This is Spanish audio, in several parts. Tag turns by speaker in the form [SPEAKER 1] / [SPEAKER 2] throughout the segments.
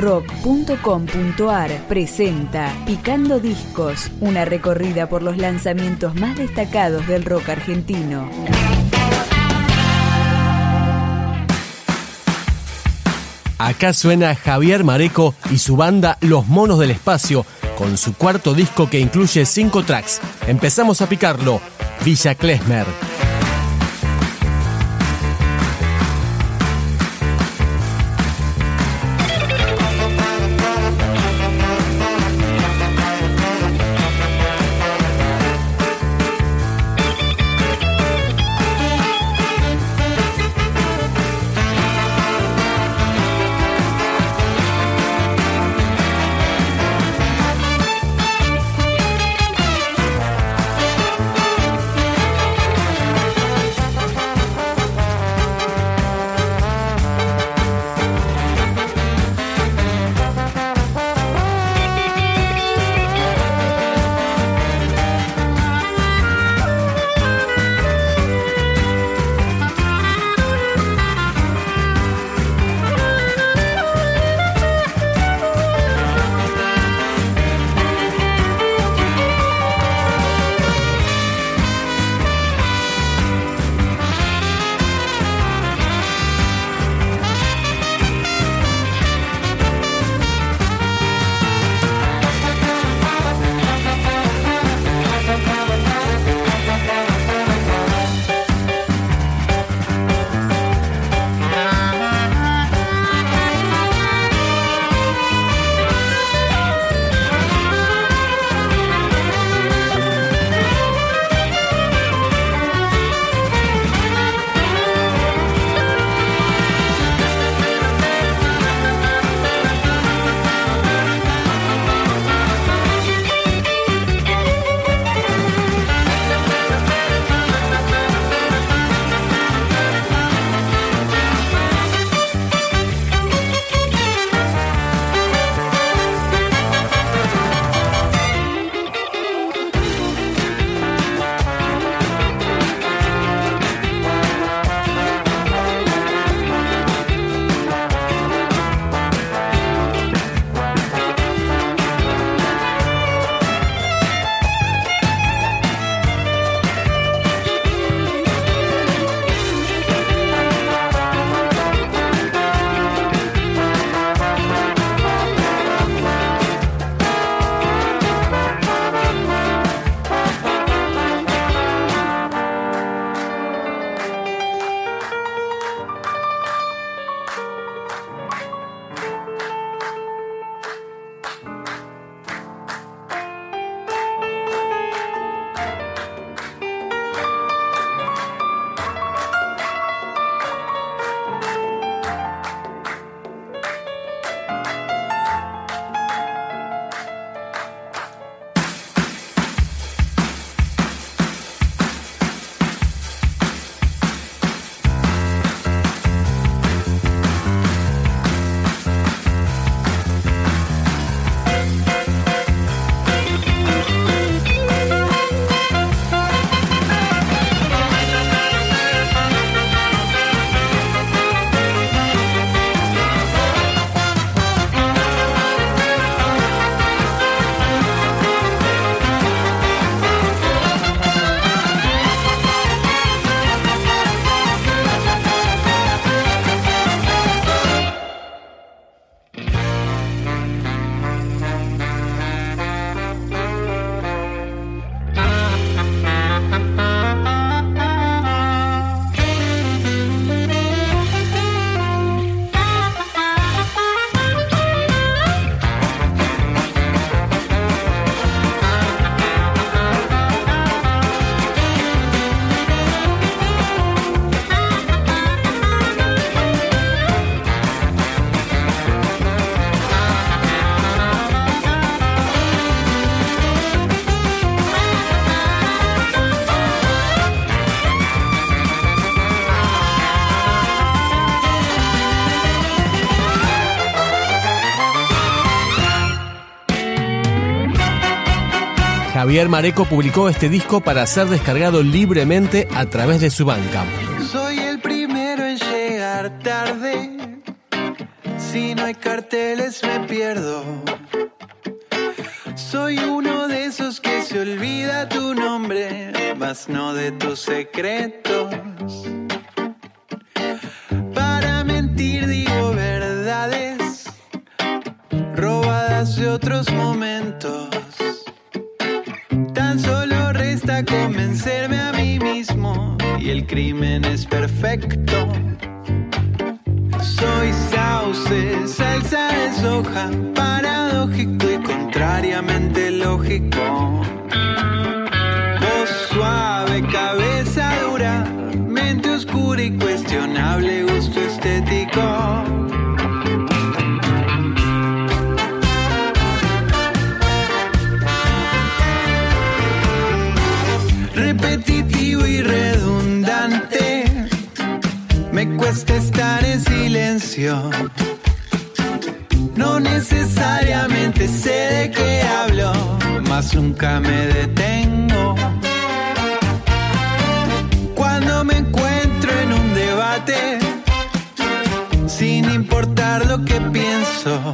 [SPEAKER 1] rock.com.ar presenta Picando Discos, una recorrida por los lanzamientos más destacados del rock argentino.
[SPEAKER 2] Acá suena Javier Mareco y su banda Los Monos del Espacio, con su cuarto disco que incluye cinco tracks. Empezamos a picarlo, Villa Klesmer. Javier Mareco publicó este disco para ser descargado libremente a través de su banca.
[SPEAKER 3] Soy el primero en llegar tarde. Si no hay carteles me pierdo. Soy uno de esos que se olvida tu nombre, mas no de tus secretos. Para mentir digo verdades, robadas de otros momentos. Crimen es perfecto. Soy sauce, salsa de soja, paradójico y contrariamente lógico. Voz suave, cabeza dura, mente oscura y cuestionable gusto estético. Cuesta estar en silencio. No necesariamente sé de qué hablo, mas nunca me detengo. Cuando me encuentro en un debate, sin importar lo que pienso,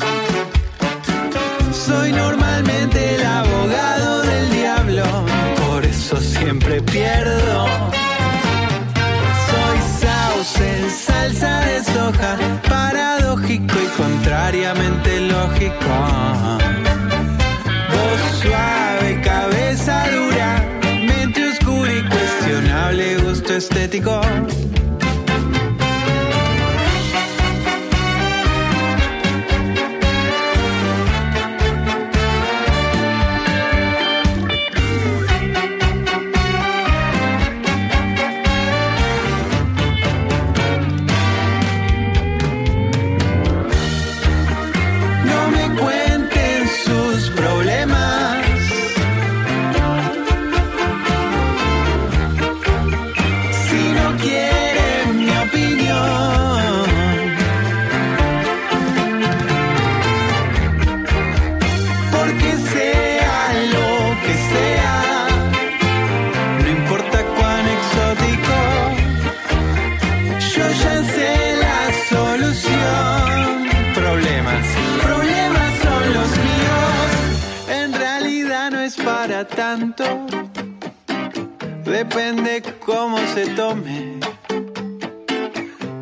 [SPEAKER 3] cuestionable gusto se tome.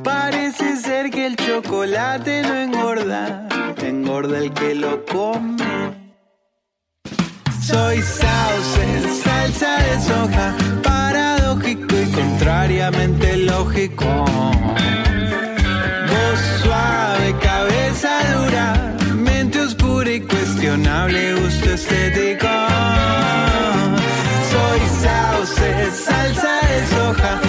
[SPEAKER 3] Parece ser que el chocolate no engorda, engorda el que lo come. Soy sauce, salsa de soja, paradójico y contrariamente lógico. Voz suave, cabeza dura, mente oscura y cuestionable gusto estético. Soy sauce, salsa de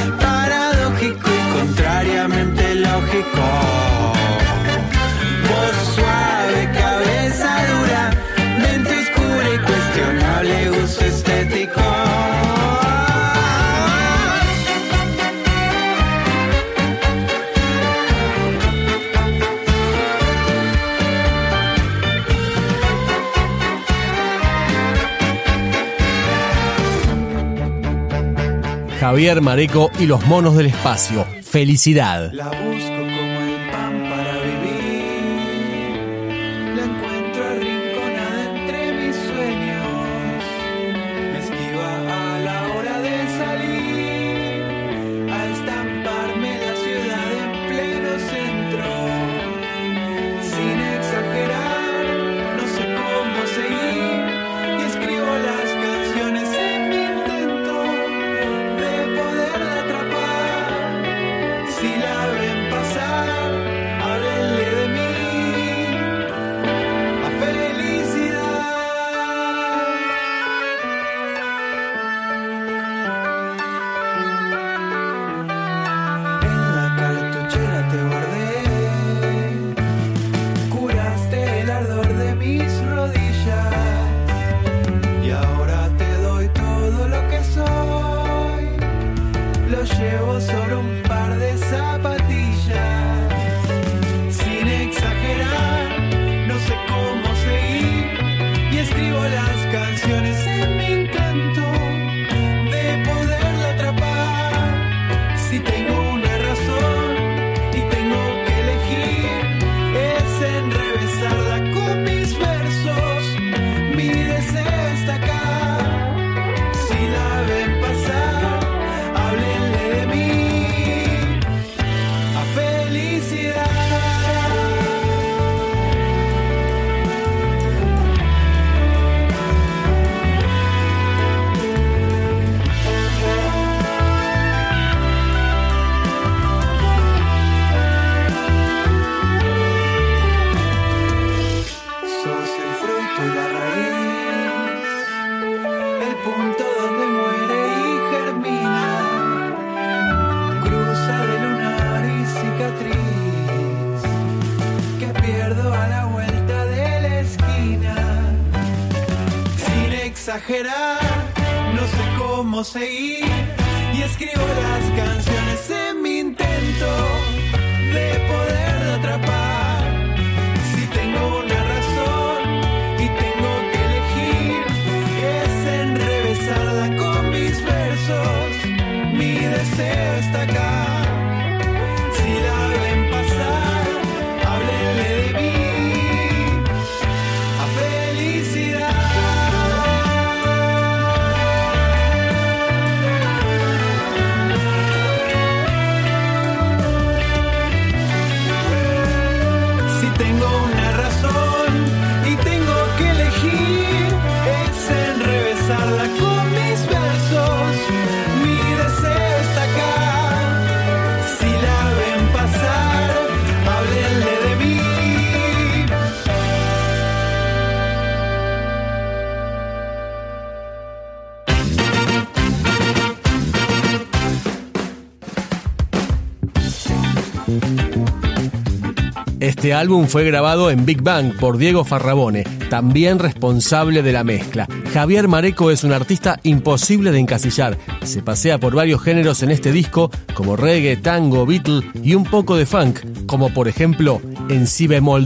[SPEAKER 2] Javier Mareco y los monos del espacio. Felicidad.
[SPEAKER 3] pierdo a la vuelta de la esquina. Sin exagerar, no sé cómo seguir y escribo las canciones en mi intento de poder atrapar. Si tengo una razón y tengo que elegir, es enrevesarla con mis versos. Mi deseo está acá.
[SPEAKER 2] Este álbum fue grabado en Big Bang por Diego Farrabone, también responsable de la mezcla. Javier Mareco es un artista imposible de encasillar. Se pasea por varios géneros en este disco, como reggae, tango, beatle y un poco de funk, como por ejemplo en Si bemol.